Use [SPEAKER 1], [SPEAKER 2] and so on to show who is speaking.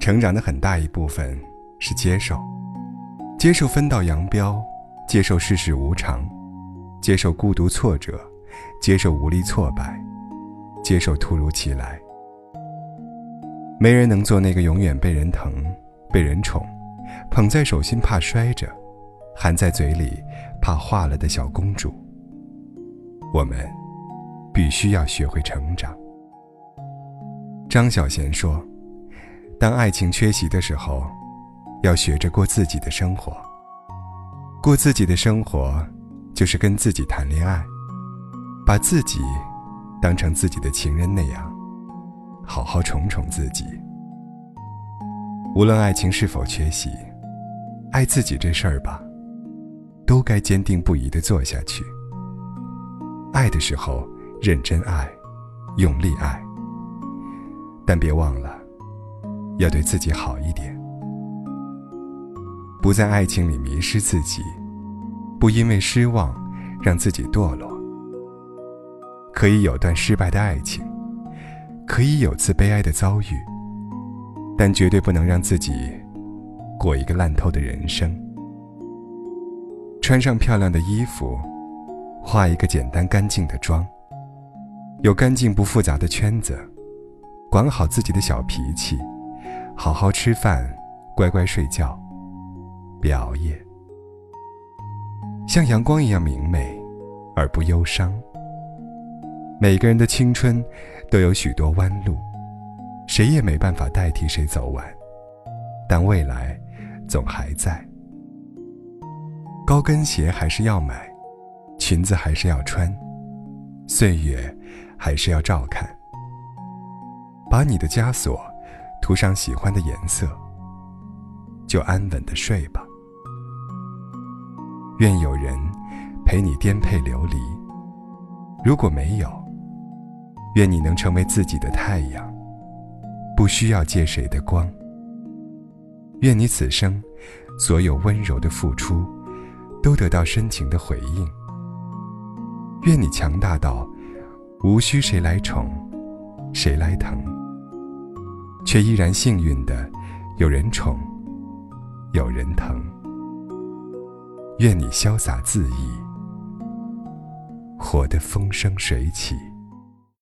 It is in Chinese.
[SPEAKER 1] 成长的很大一部分是接受，接受分道扬镳，接受世事无常，接受孤独挫折，接受无力挫败，接受突如其来。没人能做那个永远被人疼、被人宠、捧在手心怕摔着、含在嘴里怕化了的小公主。我们必须要学会成长。张小娴说：“当爱情缺席的时候，要学着过自己的生活。过自己的生活，就是跟自己谈恋爱，把自己当成自己的情人那样。”好好宠宠自己。无论爱情是否缺席，爱自己这事儿吧，都该坚定不移的做下去。爱的时候认真爱，用力爱，但别忘了，要对自己好一点。不在爱情里迷失自己，不因为失望让自己堕落。可以有段失败的爱情。可以有次悲哀的遭遇，但绝对不能让自己过一个烂透的人生。穿上漂亮的衣服，化一个简单干净的妆，有干净不复杂的圈子，管好自己的小脾气，好好吃饭，乖乖睡觉，别熬夜，像阳光一样明媚而不忧伤。每个人的青春都有许多弯路，谁也没办法代替谁走完，但未来总还在。高跟鞋还是要买，裙子还是要穿，岁月还是要照看。把你的枷锁涂上喜欢的颜色，就安稳的睡吧。愿有人陪你颠沛流离，如果没有。愿你能成为自己的太阳，不需要借谁的光。愿你此生所有温柔的付出，都得到深情的回应。愿你强大到无需谁来宠，谁来疼，却依然幸运的有人宠，有人疼。愿你潇洒恣意，活得风生水起。